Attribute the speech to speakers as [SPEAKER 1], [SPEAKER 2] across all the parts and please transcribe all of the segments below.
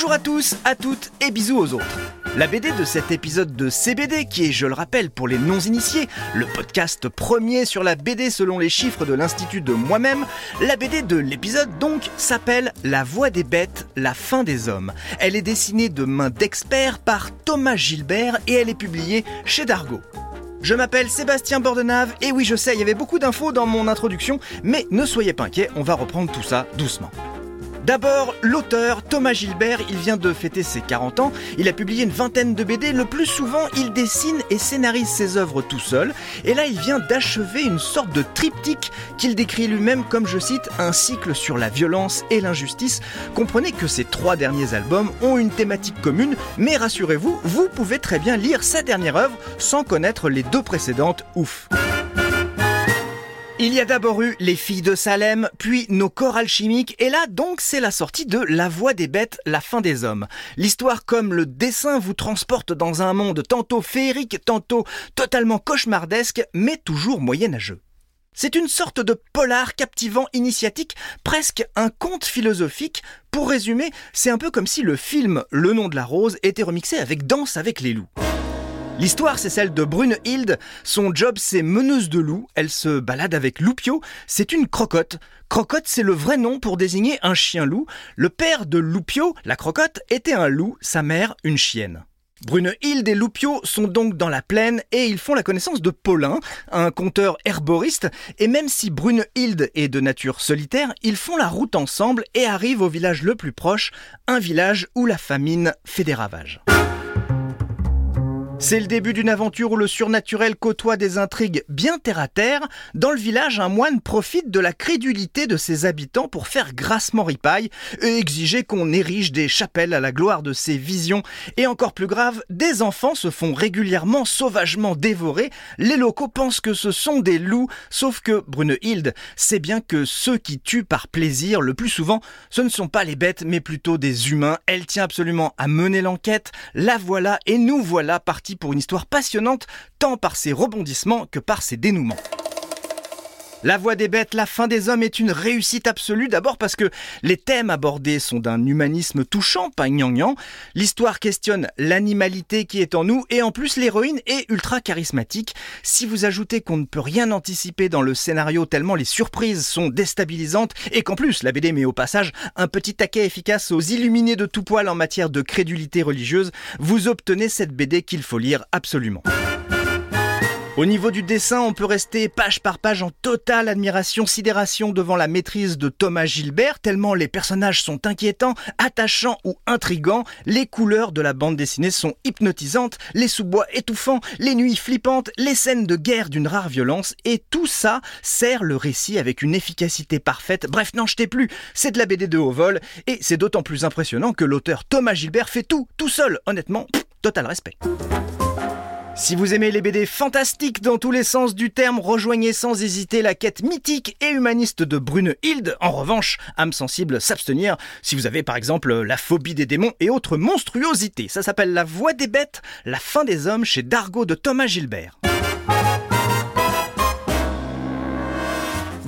[SPEAKER 1] Bonjour à tous, à toutes et bisous aux autres. La BD de cet épisode de CBD, qui est, je le rappelle, pour les non-initiés, le podcast premier sur la BD selon les chiffres de l'Institut de moi-même, la BD de l'épisode donc s'appelle La Voix des bêtes, la fin des hommes. Elle est dessinée de main d'expert par Thomas Gilbert et elle est publiée chez Dargo. Je m'appelle Sébastien Bordenave et oui je sais, il y avait beaucoup d'infos dans mon introduction, mais ne soyez pas inquiets, on va reprendre tout ça doucement. D'abord, l'auteur Thomas Gilbert, il vient de fêter ses 40 ans, il a publié une vingtaine de BD, le plus souvent il dessine et scénarise ses œuvres tout seul, et là il vient d'achever une sorte de triptyque qu'il décrit lui-même comme, je cite, un cycle sur la violence et l'injustice. Comprenez que ces trois derniers albums ont une thématique commune, mais rassurez-vous, vous pouvez très bien lire sa dernière œuvre sans connaître les deux précédentes, ouf. Il y a d'abord eu Les filles de Salem, puis Nos corps alchimiques, et là donc c'est la sortie de La voix des bêtes, la fin des hommes. L'histoire comme le dessin vous transporte dans un monde tantôt féerique, tantôt totalement cauchemardesque, mais toujours moyenâgeux. C'est une sorte de polar captivant initiatique, presque un conte philosophique. Pour résumer, c'est un peu comme si le film Le nom de la rose était remixé avec Danse avec les loups. L'histoire, c'est celle de Brunhilde. Son job, c'est meneuse de loups. Elle se balade avec Loupio. C'est une crocotte. Crocotte, c'est le vrai nom pour désigner un chien-loup. Le père de Loupio, la crocotte, était un loup, sa mère, une chienne. Brunehilde et Loupio sont donc dans la plaine et ils font la connaissance de Paulin, un conteur herboriste. Et même si Brunehilde est de nature solitaire, ils font la route ensemble et arrivent au village le plus proche, un village où la famine fait des ravages. C'est le début d'une aventure où le surnaturel côtoie des intrigues bien terre à terre. Dans le village, un moine profite de la crédulité de ses habitants pour faire grassement ripaille et exiger qu'on érige des chapelles à la gloire de ses visions. Et encore plus grave, des enfants se font régulièrement sauvagement dévorer. Les locaux pensent que ce sont des loups, sauf que Brunehilde sait bien que ceux qui tuent par plaisir, le plus souvent, ce ne sont pas les bêtes, mais plutôt des humains. Elle tient absolument à mener l'enquête. La voilà et nous voilà partis pour une histoire passionnante tant par ses rebondissements que par ses dénouements. La voix des bêtes, la fin des hommes est une réussite absolue, d'abord parce que les thèmes abordés sont d'un humanisme touchant, pas gnangnan. L'histoire questionne l'animalité qui est en nous et en plus l'héroïne est ultra charismatique. Si vous ajoutez qu'on ne peut rien anticiper dans le scénario tellement les surprises sont déstabilisantes et qu'en plus la BD met au passage un petit taquet efficace aux illuminés de tout poil en matière de crédulité religieuse, vous obtenez cette BD qu'il faut lire absolument. Au niveau du dessin, on peut rester page par page en totale admiration, sidération devant la maîtrise de Thomas Gilbert, tellement les personnages sont inquiétants, attachants ou intrigants, les couleurs de la bande dessinée sont hypnotisantes, les sous-bois étouffants, les nuits flippantes, les scènes de guerre d'une rare violence, et tout ça sert le récit avec une efficacité parfaite. Bref, n'en jetez plus, c'est de la BD de haut vol, et c'est d'autant plus impressionnant que l'auteur Thomas Gilbert fait tout, tout seul, honnêtement, total respect. Si vous aimez les BD fantastiques dans tous les sens du terme, rejoignez sans hésiter la quête mythique et humaniste de Brunehilde. En revanche, âme sensible, s'abstenir si vous avez par exemple la phobie des démons et autres monstruosités. Ça s'appelle La Voix des bêtes, la fin des hommes chez Dargo de Thomas Gilbert.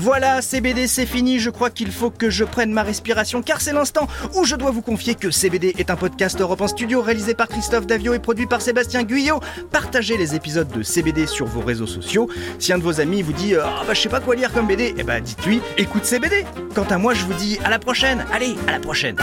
[SPEAKER 1] Voilà, CBD c'est fini, je crois qu'il faut que je prenne ma respiration car c'est l'instant où je dois vous confier que CBD est un podcast Europe en studio réalisé par Christophe Davio et produit par Sébastien Guyot. Partagez les épisodes de CBD sur vos réseaux sociaux. Si un de vos amis vous dit ah bah je sais pas quoi lire comme BD, eh bah dites-lui écoute CBD. Quant à moi, je vous dis à la prochaine. Allez, à la prochaine.